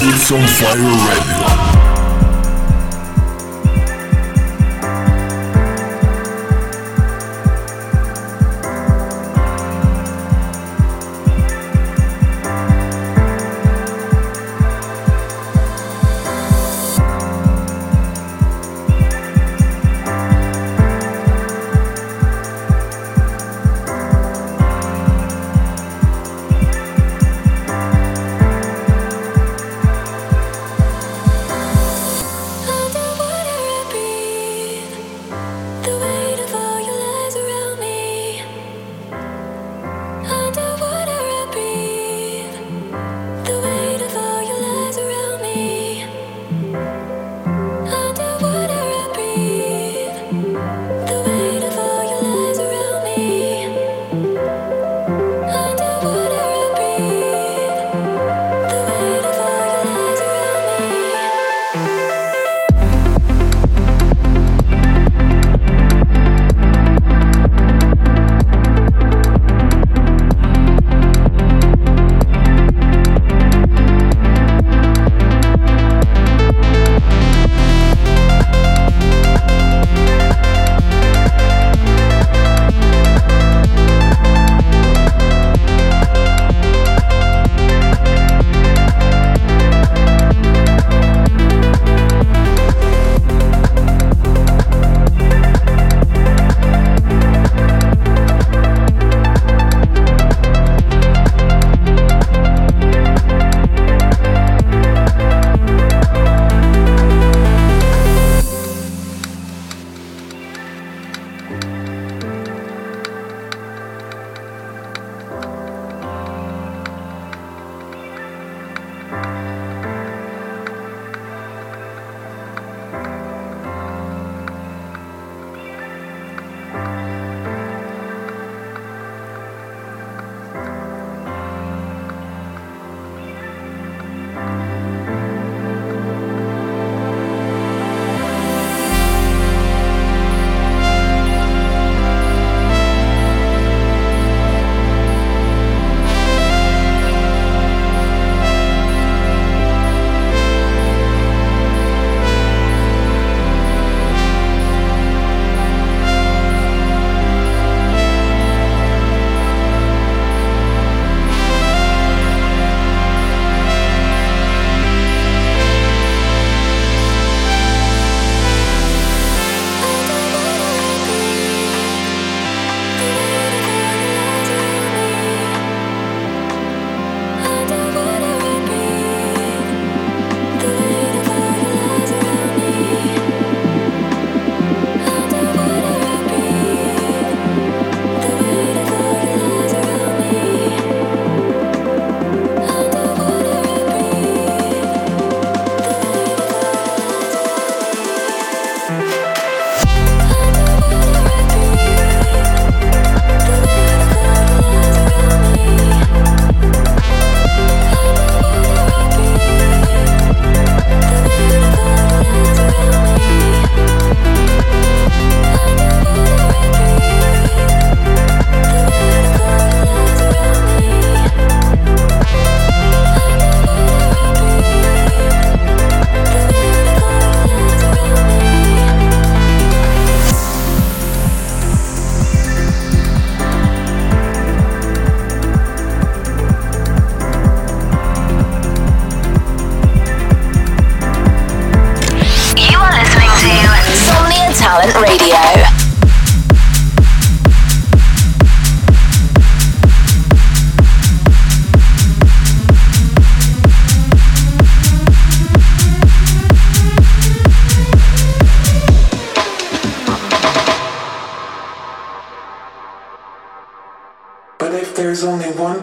Beats on fire radio.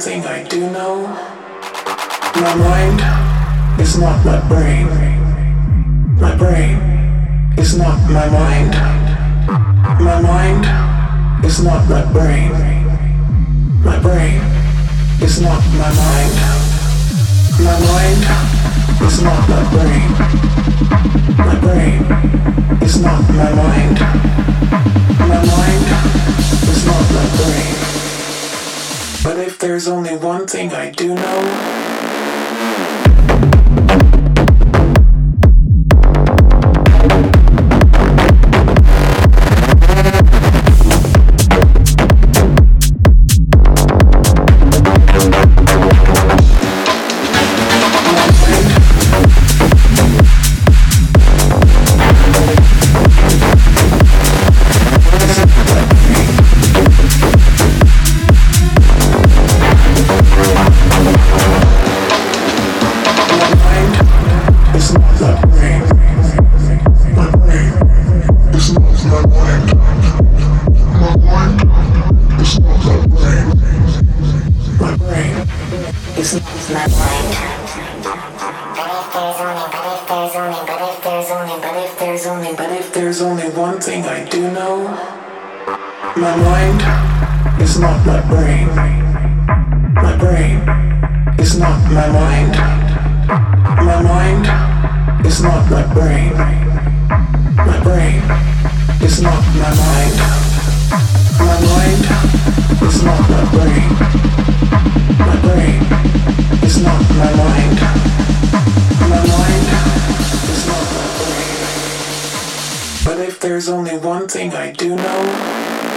thing I do know, my mind is not my brain. My brain is not my mind. My mind is not my brain. My brain is not my mind. My mind is not my brain. My brain is not my mind. My mind is not my brain. But if there's only one thing I do know, brain. My brain is not my mind. My mind is not my brain. My brain is not my mind. My mind is not my brain. But if there's only one thing I do know,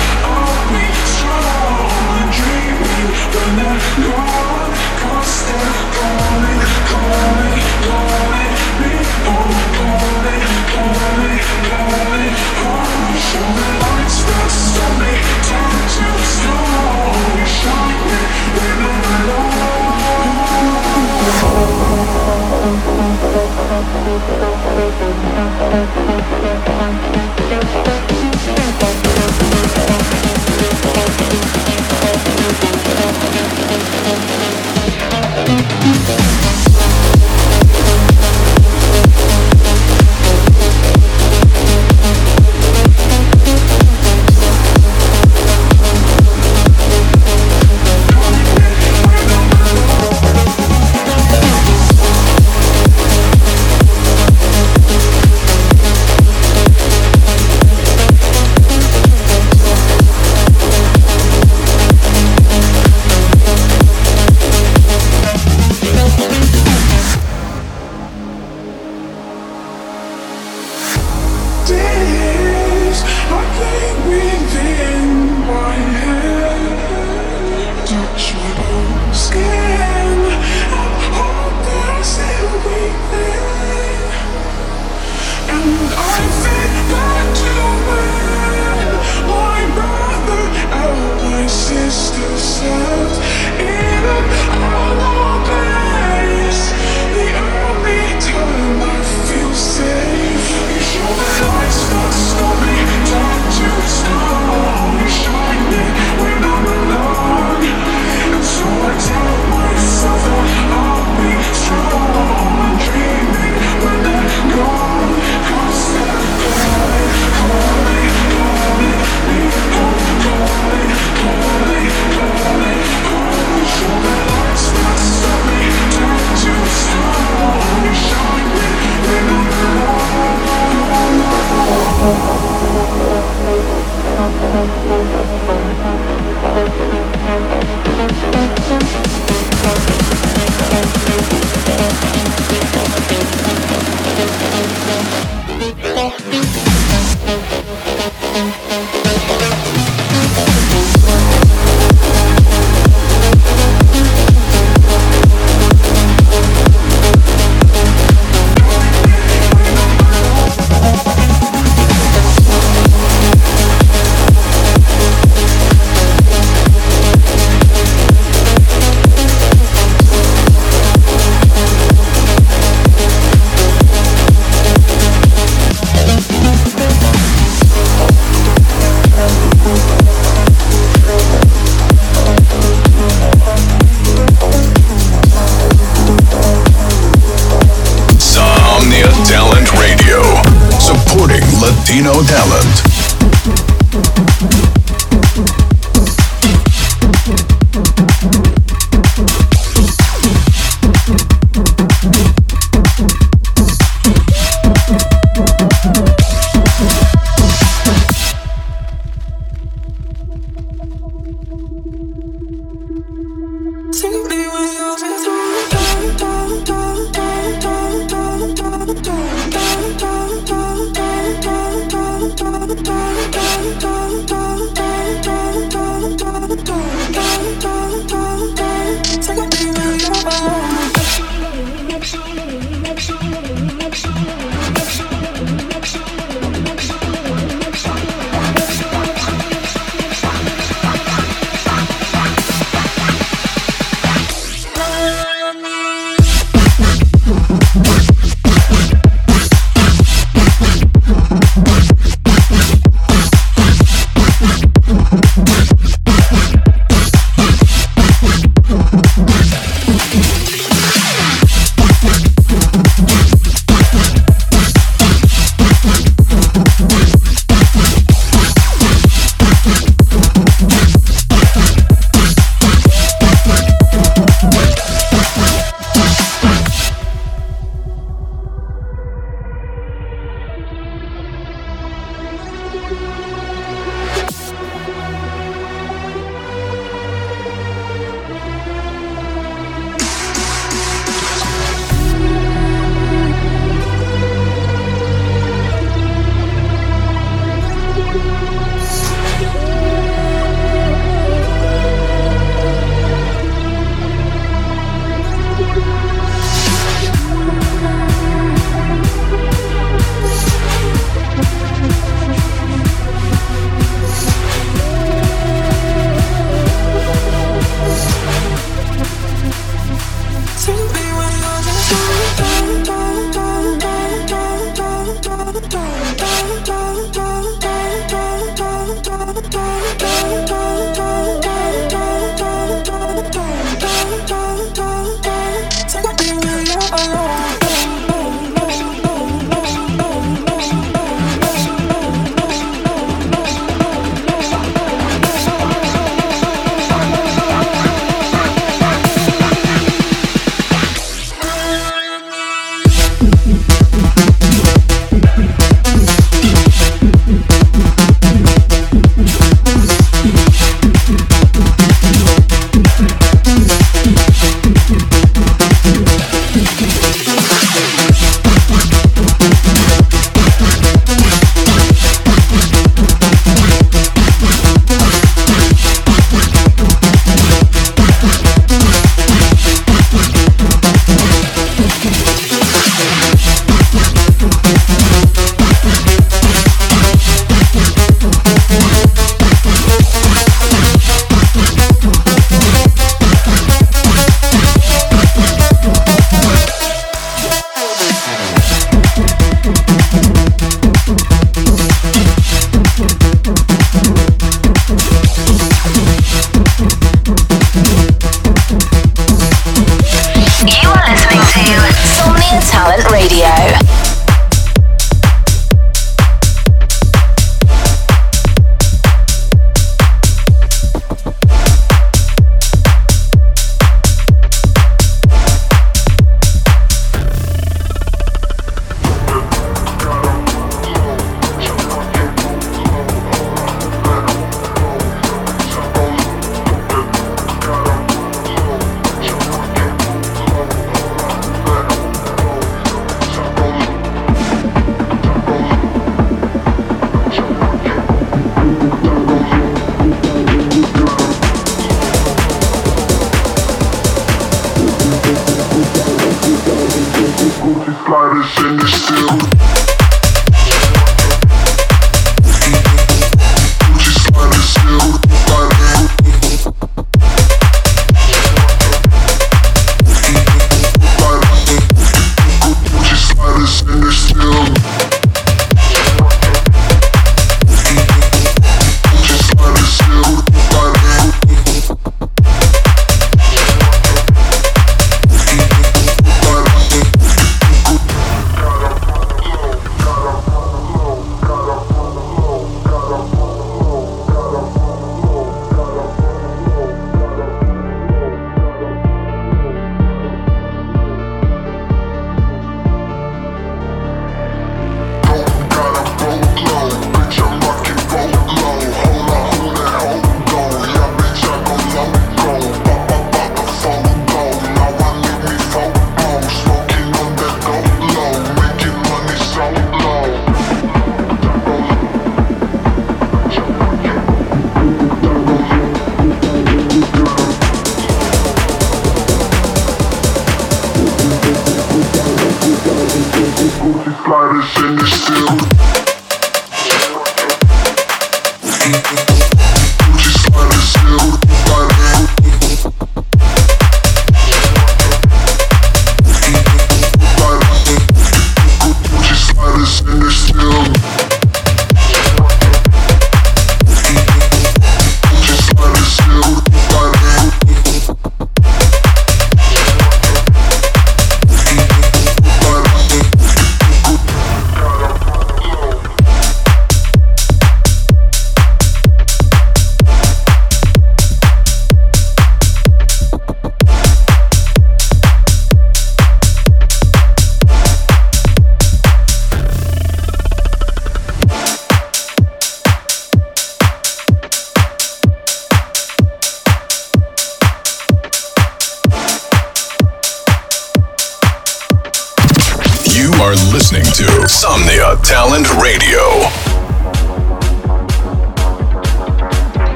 You are listening to Somnia Talent Radio.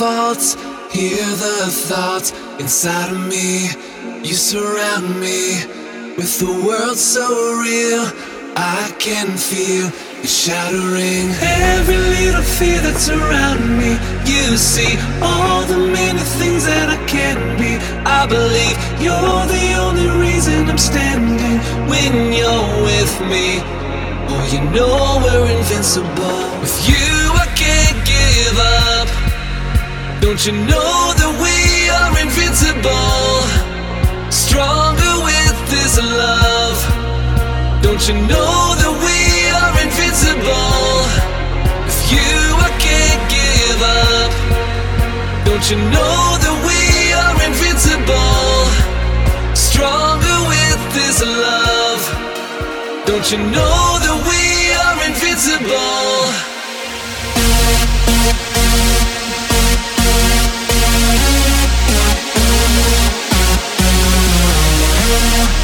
Faults, hear the thoughts inside of me. You surround me with the world so real. I can feel it shattering every little fear that's around me. You see all the many things that I can't be. I believe you're the only reason I'm standing when you're with me. Oh, you know we're invincible. With you, Don't you know that we are invincible? Stronger with this love. Don't you know that we are invincible? If you, I can't give up. Don't you know that we are invincible? Stronger with this love. Don't you know that we are invincible?